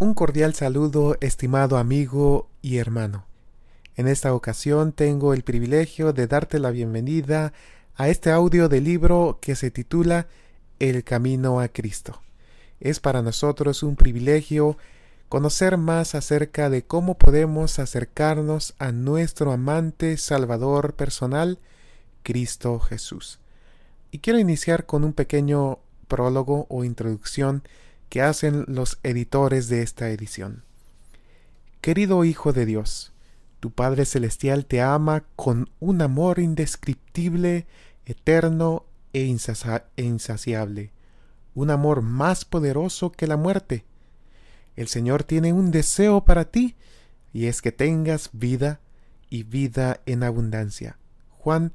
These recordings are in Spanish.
Un cordial saludo, estimado amigo y hermano. En esta ocasión tengo el privilegio de darte la bienvenida a este audio del libro que se titula El Camino a Cristo. Es para nosotros un privilegio conocer más acerca de cómo podemos acercarnos a nuestro amante Salvador personal, Cristo Jesús. Y quiero iniciar con un pequeño prólogo o introducción que hacen los editores de esta edición. Querido Hijo de Dios, tu Padre Celestial te ama con un amor indescriptible, eterno e, e insaciable, un amor más poderoso que la muerte. El Señor tiene un deseo para ti, y es que tengas vida y vida en abundancia. Juan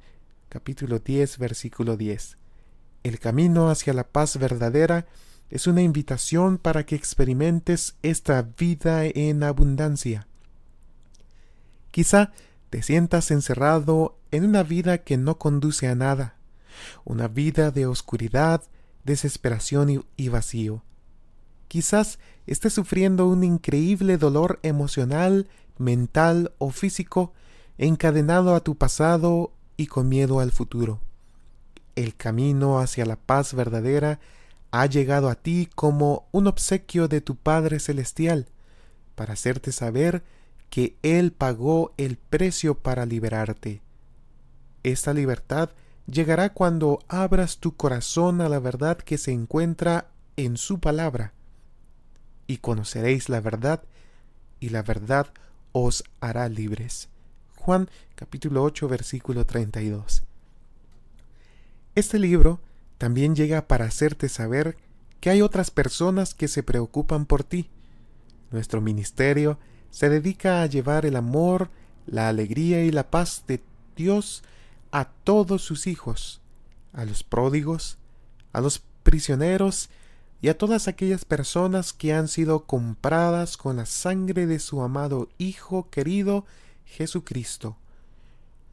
capítulo 10 versículo 10. El camino hacia la paz verdadera es una invitación para que experimentes esta vida en abundancia. Quizá te sientas encerrado en una vida que no conduce a nada, una vida de oscuridad, desesperación y, vacío. Quizás estés sufriendo un increíble dolor emocional, mental o físico encadenado a tu pasado y con miedo al futuro. El camino hacia la paz verdadera ha llegado a ti como un obsequio de tu Padre Celestial, para hacerte saber que Él pagó el precio para liberarte. Esta libertad llegará cuando abras tu corazón a la verdad que se encuentra en su palabra, y conoceréis la verdad, y la verdad os hará libres. Juan capítulo 8 versículo 32. Este libro también llega para hacerte saber que hay otras personas que se preocupan por ti. Nuestro ministerio se dedica a llevar el amor, la alegría y la paz de Dios a todos sus hijos, a los pródigos, a los prisioneros y a todas aquellas personas que han sido compradas con la sangre de su amado Hijo querido Jesucristo.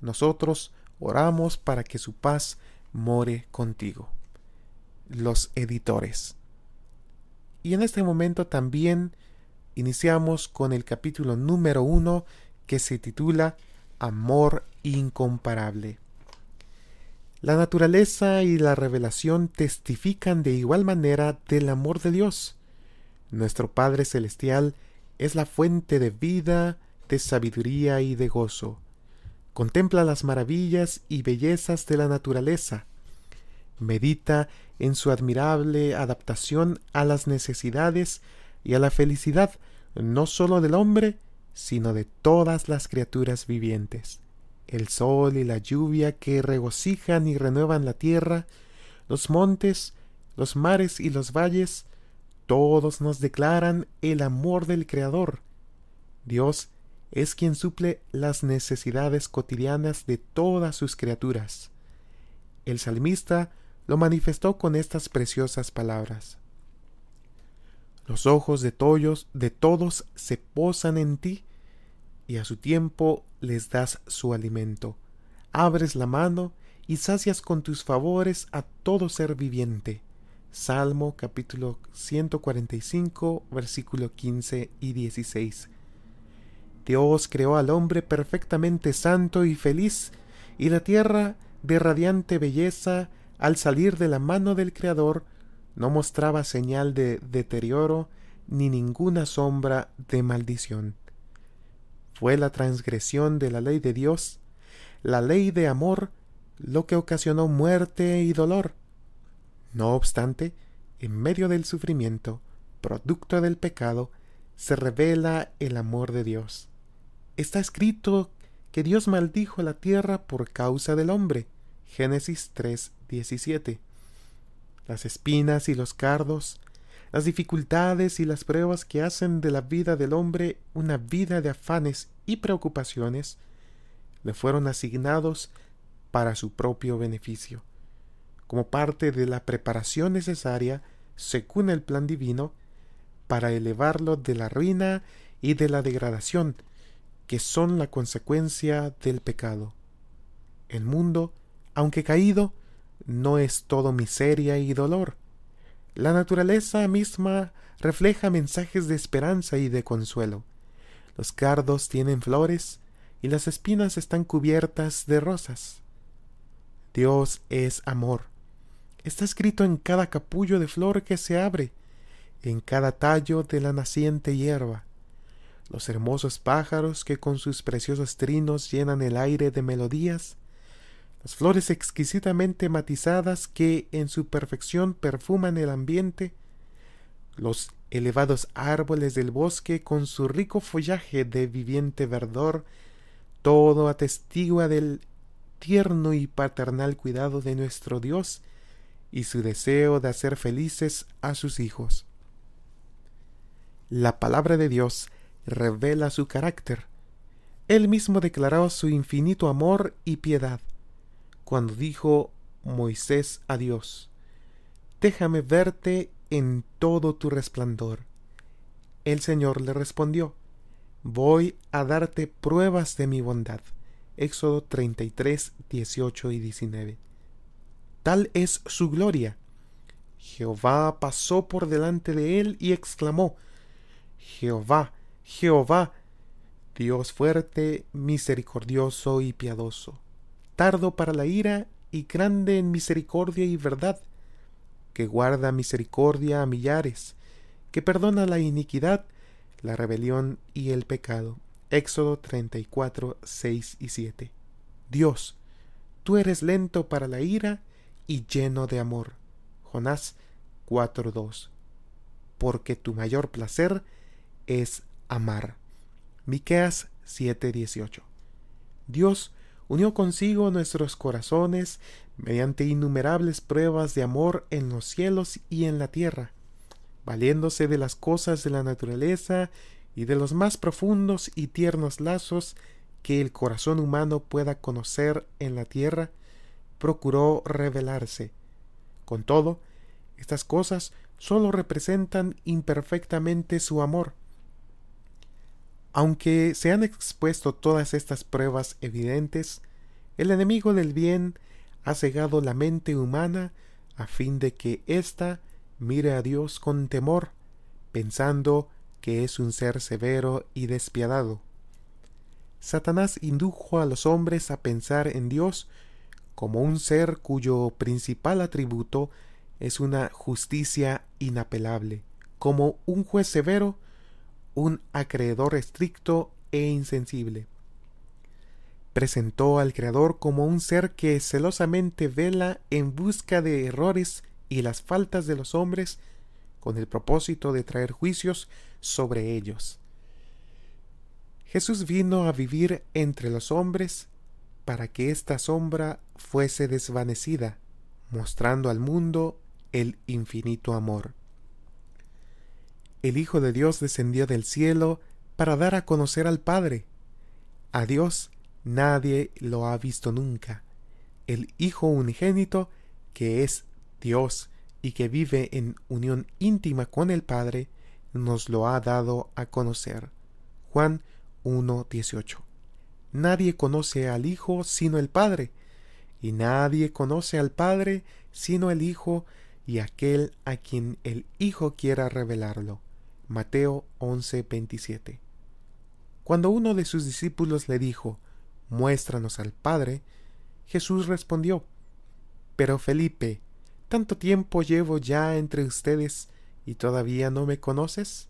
Nosotros oramos para que su paz more contigo. Los editores. Y en este momento también iniciamos con el capítulo número uno que se titula Amor incomparable. La naturaleza y la revelación testifican de igual manera del amor de Dios. Nuestro Padre Celestial es la fuente de vida, de sabiduría y de gozo contempla las maravillas y bellezas de la naturaleza, medita en su admirable adaptación a las necesidades y a la felicidad no sólo del hombre, sino de todas las criaturas vivientes. El sol y la lluvia que regocijan y renuevan la tierra, los montes, los mares y los valles, todos nos declaran el amor del Creador. Dios es quien suple las necesidades cotidianas de todas sus criaturas. El salmista lo manifestó con estas preciosas palabras. Los ojos de, todos, de todos se posan en ti, y a su tiempo les das su alimento. Abres la mano y sacias con tus favores a todo ser viviente. Salmo capítulo 145 versículo 15 y 16. Dios creó al hombre perfectamente santo y feliz, y la tierra, de radiante belleza, al salir de la mano del Creador, no mostraba señal de deterioro ni ninguna sombra de maldición. Fue la transgresión de la ley de Dios, la ley de amor, lo que ocasionó muerte y dolor. No obstante, en medio del sufrimiento, producto del pecado, se revela el amor de Dios está escrito que Dios maldijo la tierra por causa del hombre. Génesis 3:17. Las espinas y los cardos, las dificultades y las pruebas que hacen de la vida del hombre una vida de afanes y preocupaciones, le fueron asignados para su propio beneficio. Como parte de la preparación necesaria, según el plan divino, para elevarlo de la ruina y de la degradación que son la consecuencia del pecado. El mundo, aunque caído, no es todo miseria y dolor. La naturaleza misma refleja mensajes de esperanza y de consuelo. Los cardos tienen flores y las espinas están cubiertas de rosas. Dios es amor. Está escrito en cada capullo de flor que se abre, en cada tallo de la naciente hierba. Los hermosos pájaros que con sus preciosos trinos llenan el aire de melodías, las flores exquisitamente matizadas que en su perfección perfuman el ambiente, los elevados árboles del bosque con su rico follaje de viviente verdor, todo atestigua del tierno y paternal cuidado de nuestro Dios y su deseo de hacer felices a sus hijos. La palabra de Dios revela su carácter. Él mismo declaró su infinito amor y piedad cuando dijo Moisés a Dios, Déjame verte en todo tu resplandor. El Señor le respondió, Voy a darte pruebas de mi bondad. Éxodo 33, 18 y 19. Tal es su gloria. Jehová pasó por delante de él y exclamó, Jehová, Jehová, Dios fuerte, misericordioso y piadoso tardo para la ira y grande en misericordia y verdad, que guarda misericordia a millares, que perdona la iniquidad, la rebelión y el pecado. Éxodo 34, 6 y 7. Dios, tú eres lento para la ira y lleno de amor. Jonás 4.2. Porque tu mayor placer es amar. Miqueas 7:18. Dios unió consigo nuestros corazones mediante innumerables pruebas de amor en los cielos y en la tierra, valiéndose de las cosas de la naturaleza y de los más profundos y tiernos lazos que el corazón humano pueda conocer en la tierra, procuró revelarse. Con todo, estas cosas sólo representan imperfectamente su amor, aunque se han expuesto todas estas pruebas evidentes, el enemigo del bien ha cegado la mente humana a fin de que ésta mire a Dios con temor, pensando que es un ser severo y despiadado. Satanás indujo a los hombres a pensar en Dios como un ser cuyo principal atributo es una justicia inapelable, como un juez severo un acreedor estricto e insensible. Presentó al Creador como un ser que celosamente vela en busca de errores y las faltas de los hombres con el propósito de traer juicios sobre ellos. Jesús vino a vivir entre los hombres para que esta sombra fuese desvanecida, mostrando al mundo el infinito amor el Hijo de Dios descendió del cielo para dar a conocer al Padre. A Dios nadie lo ha visto nunca. El Hijo unigénito, que es Dios y que vive en unión íntima con el Padre, nos lo ha dado a conocer. Juan 1.18. Nadie conoce al Hijo sino el Padre, y nadie conoce al Padre sino el Hijo y aquel a quien el Hijo quiera revelarlo. Mateo 11:27. Cuando uno de sus discípulos le dijo, Muéstranos al Padre, Jesús respondió, Pero Felipe, ¿tanto tiempo llevo ya entre ustedes y todavía no me conoces?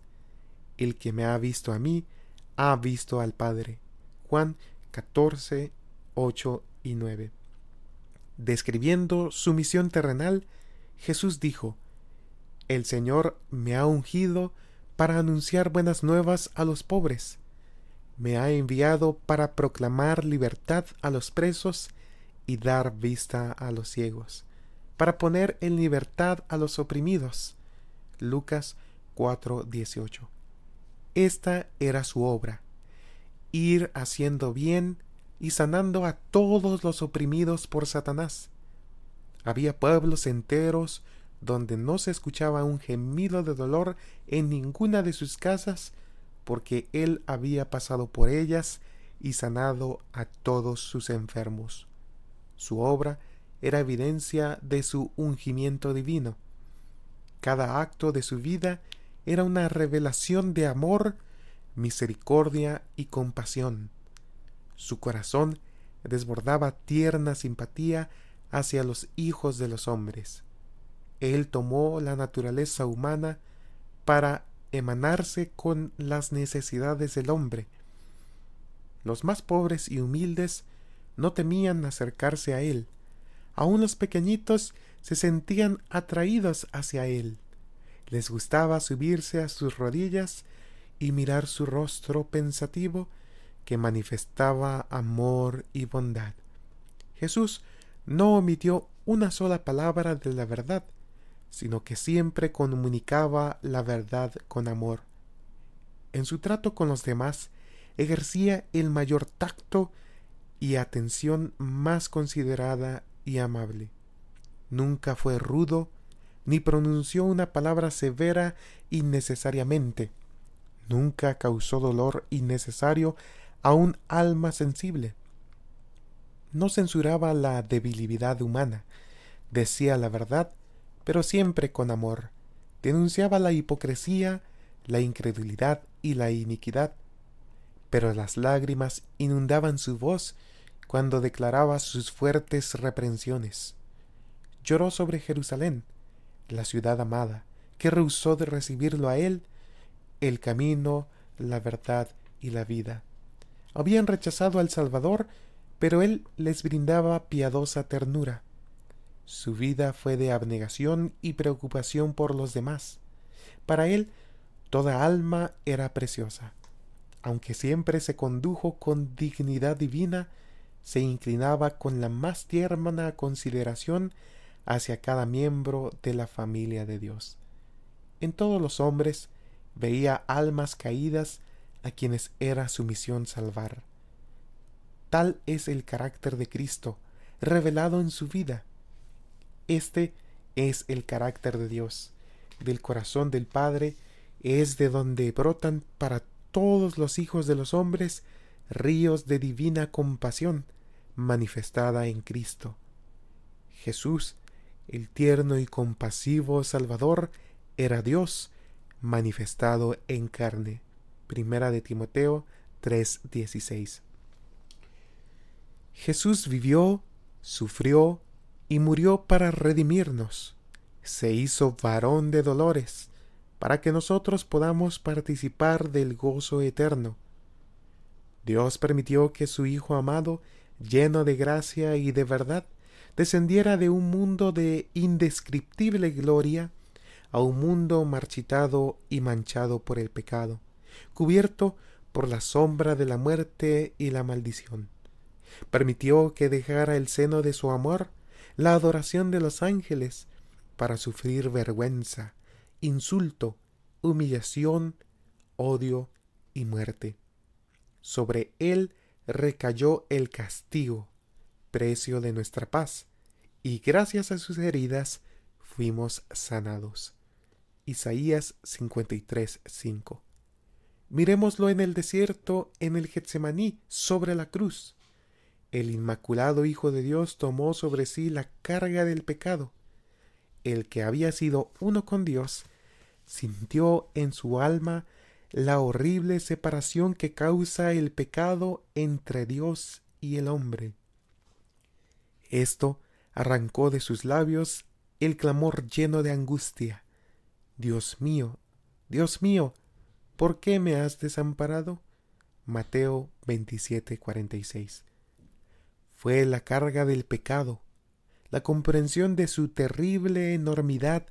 El que me ha visto a mí, ha visto al Padre. Juan 14, 8 y 9. Describiendo su misión terrenal, Jesús dijo, El Señor me ha ungido para anunciar buenas nuevas a los pobres. Me ha enviado para proclamar libertad a los presos y dar vista a los ciegos, para poner en libertad a los oprimidos. Lucas 4:18. Esta era su obra, ir haciendo bien y sanando a todos los oprimidos por Satanás. Había pueblos enteros donde no se escuchaba un gemido de dolor en ninguna de sus casas, porque él había pasado por ellas y sanado a todos sus enfermos. Su obra era evidencia de su ungimiento divino. Cada acto de su vida era una revelación de amor, misericordia y compasión. Su corazón desbordaba tierna simpatía hacia los hijos de los hombres. Él tomó la naturaleza humana para emanarse con las necesidades del hombre. Los más pobres y humildes no temían acercarse a él. Aun los pequeñitos se sentían atraídos hacia él. Les gustaba subirse a sus rodillas y mirar su rostro pensativo que manifestaba amor y bondad. Jesús no omitió una sola palabra de la verdad, sino que siempre comunicaba la verdad con amor. En su trato con los demás, ejercía el mayor tacto y atención más considerada y amable. Nunca fue rudo, ni pronunció una palabra severa innecesariamente. Nunca causó dolor innecesario a un alma sensible. No censuraba la debilidad humana, decía la verdad pero siempre con amor. Denunciaba la hipocresía, la incredulidad y la iniquidad. Pero las lágrimas inundaban su voz cuando declaraba sus fuertes reprensiones. Lloró sobre Jerusalén, la ciudad amada, que rehusó de recibirlo a él, el camino, la verdad y la vida. Habían rechazado al Salvador, pero él les brindaba piadosa ternura. Su vida fue de abnegación y preocupación por los demás. Para él, toda alma era preciosa. Aunque siempre se condujo con dignidad divina, se inclinaba con la más tierna consideración hacia cada miembro de la familia de Dios. En todos los hombres veía almas caídas a quienes era su misión salvar. Tal es el carácter de Cristo, revelado en su vida. Este es el carácter de Dios. Del corazón del Padre es de donde brotan para todos los hijos de los hombres ríos de divina compasión manifestada en Cristo. Jesús, el tierno y compasivo Salvador, era Dios manifestado en carne. Primera de Timoteo 3:16. Jesús vivió, sufrió, y murió para redimirnos. Se hizo varón de dolores, para que nosotros podamos participar del gozo eterno. Dios permitió que su Hijo amado, lleno de gracia y de verdad, descendiera de un mundo de indescriptible gloria a un mundo marchitado y manchado por el pecado, cubierto por la sombra de la muerte y la maldición. Permitió que dejara el seno de su amor la adoración de los ángeles para sufrir vergüenza, insulto, humillación, odio y muerte. Sobre él recayó el castigo, precio de nuestra paz, y gracias a sus heridas fuimos sanados. Isaías 53:5. Miremoslo en el desierto, en el Getsemaní, sobre la cruz el Inmaculado Hijo de Dios tomó sobre sí la carga del pecado. El que había sido uno con Dios sintió en su alma la horrible separación que causa el pecado entre Dios y el hombre. Esto arrancó de sus labios el clamor lleno de angustia. Dios mío, Dios mío, ¿por qué me has desamparado? Mateo 27:46 fue la carga del pecado, la comprensión de su terrible enormidad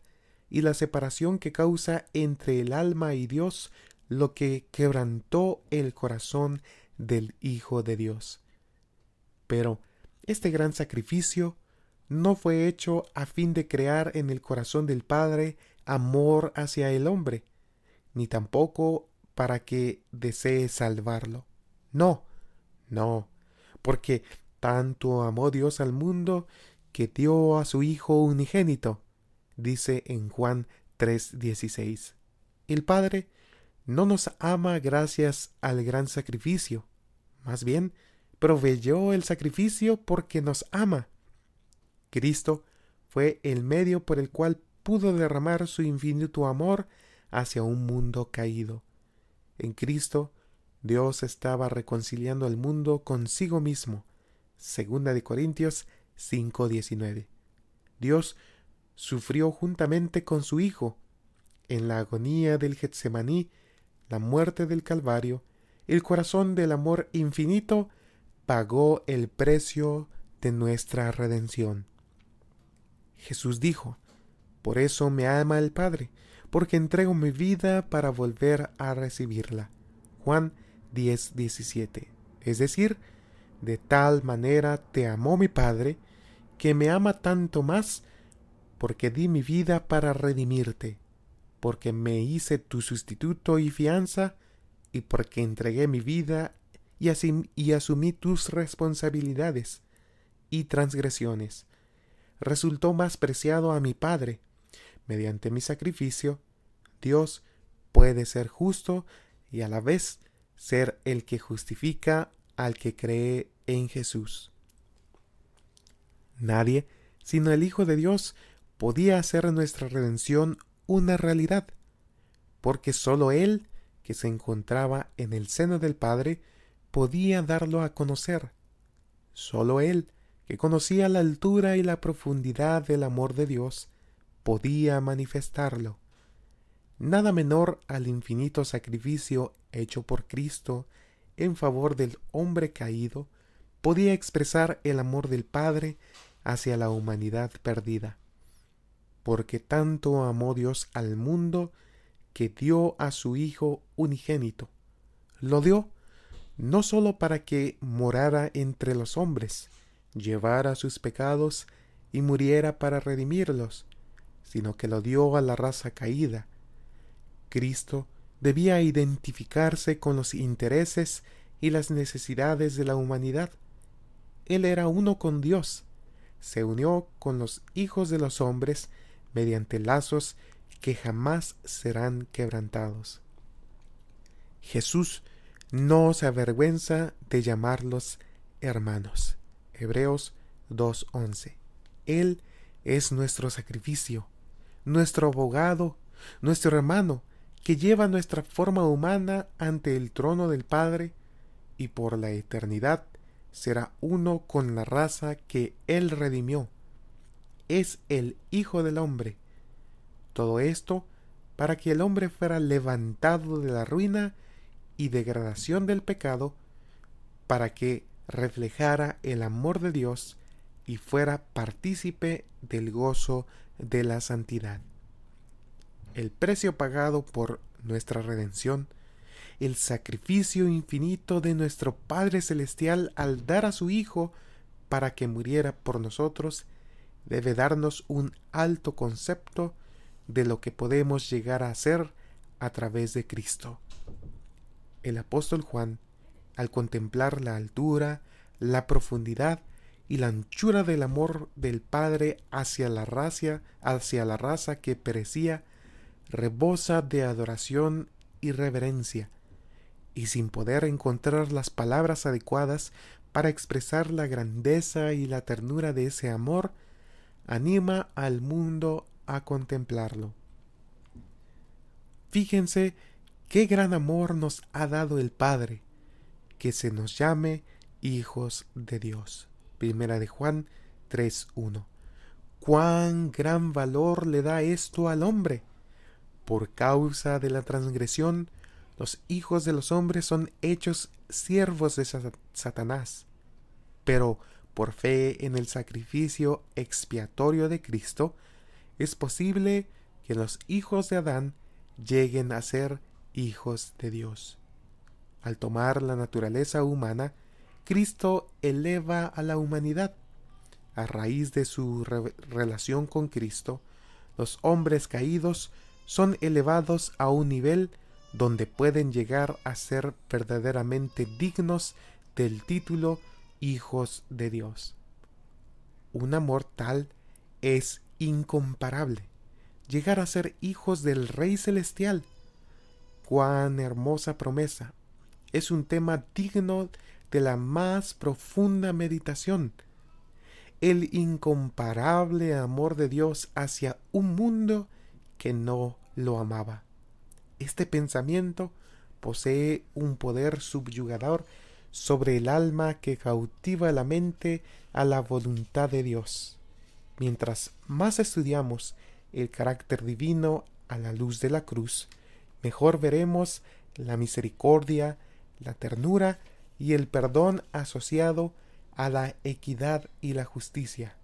y la separación que causa entre el alma y Dios lo que quebrantó el corazón del Hijo de Dios. Pero este gran sacrificio no fue hecho a fin de crear en el corazón del Padre amor hacia el hombre, ni tampoco para que desee salvarlo. No, no, porque tanto amó Dios al mundo que dio a su Hijo unigénito, dice en Juan 3:16. El Padre no nos ama gracias al gran sacrificio, más bien proveyó el sacrificio porque nos ama. Cristo fue el medio por el cual pudo derramar su infinito amor hacia un mundo caído. En Cristo, Dios estaba reconciliando al mundo consigo mismo. Segunda de Corintios 5:19. Dios sufrió juntamente con su Hijo en la agonía del Getsemaní, la muerte del Calvario, el corazón del amor infinito pagó el precio de nuestra redención. Jesús dijo, Por eso me ama el Padre, porque entrego mi vida para volver a recibirla. Juan 10, 17. Es decir, de tal manera te amó mi Padre, que me ama tanto más, porque di mi vida para redimirte, porque me hice tu sustituto y fianza, y porque entregué mi vida y, y asumí tus responsabilidades y transgresiones. Resultó más preciado a mi Padre. Mediante mi sacrificio, Dios puede ser justo y a la vez ser el que justifica al que cree en Jesús. Nadie, sino el Hijo de Dios, podía hacer nuestra redención una realidad, porque sólo Él, que se encontraba en el seno del Padre, podía darlo a conocer. Sólo Él, que conocía la altura y la profundidad del amor de Dios, podía manifestarlo. Nada menor al infinito sacrificio hecho por Cristo en favor del hombre caído podía expresar el amor del Padre hacia la humanidad perdida. Porque tanto amó Dios al mundo que dio a su Hijo unigénito. Lo dio no sólo para que morara entre los hombres, llevara sus pecados y muriera para redimirlos, sino que lo dio a la raza caída. Cristo debía identificarse con los intereses y las necesidades de la humanidad. Él era uno con Dios, se unió con los hijos de los hombres mediante lazos que jamás serán quebrantados. Jesús no se avergüenza de llamarlos hermanos. Hebreos 2.11. Él es nuestro sacrificio, nuestro abogado, nuestro hermano, que lleva nuestra forma humana ante el trono del Padre y por la eternidad será uno con la raza que Él redimió. Es el Hijo del Hombre. Todo esto para que el hombre fuera levantado de la ruina y degradación del pecado para que reflejara el amor de Dios y fuera partícipe del gozo de la santidad. El precio pagado por nuestra redención, el sacrificio infinito de nuestro Padre Celestial al dar a su Hijo para que muriera por nosotros, debe darnos un alto concepto de lo que podemos llegar a ser a través de Cristo. El apóstol Juan, al contemplar la altura, la profundidad y la anchura del amor del Padre hacia la raza, hacia la raza que perecía, rebosa de adoración y reverencia, y sin poder encontrar las palabras adecuadas para expresar la grandeza y la ternura de ese amor, anima al mundo a contemplarlo. Fíjense Qué gran amor nos ha dado el Padre, que se nos llame hijos de Dios. Primera de Juan 3.1. Cuán gran valor le da esto al hombre. Por causa de la transgresión, los hijos de los hombres son hechos siervos de Satanás. Pero por fe en el sacrificio expiatorio de Cristo, es posible que los hijos de Adán lleguen a ser hijos de Dios. Al tomar la naturaleza humana, Cristo eleva a la humanidad. A raíz de su relación con Cristo, los hombres caídos son elevados a un nivel donde pueden llegar a ser verdaderamente dignos del título hijos de Dios. Un amor tal es incomparable. Llegar a ser hijos del Rey Celestial cuán hermosa promesa. Es un tema digno de la más profunda meditación. El incomparable amor de Dios hacia un mundo que no lo amaba. este pensamiento posee un poder subyugador sobre el alma que cautiva la mente a la voluntad de Dios. Mientras más estudiamos el carácter divino a la luz de la cruz, mejor veremos la misericordia, la ternura y el perdón asociado a la equidad y la justicia,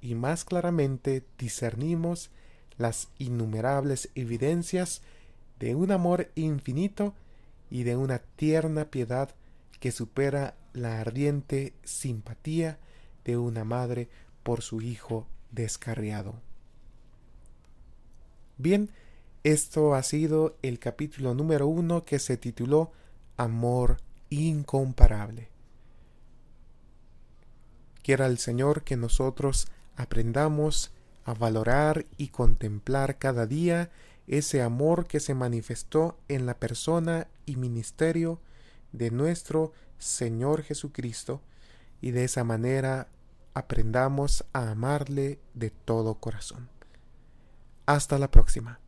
y más claramente discernimos las innumerables evidencias de un amor infinito y de una tierna piedad que supera la ardiente simpatía de una madre por su hijo descarriado. Bien, esto ha sido el capítulo número uno que se tituló Amor incomparable. Quiera el Señor que nosotros aprendamos a valorar y contemplar cada día ese amor que se manifestó en la persona y ministerio de nuestro Señor Jesucristo y de esa manera aprendamos a amarle de todo corazón. Hasta la próxima.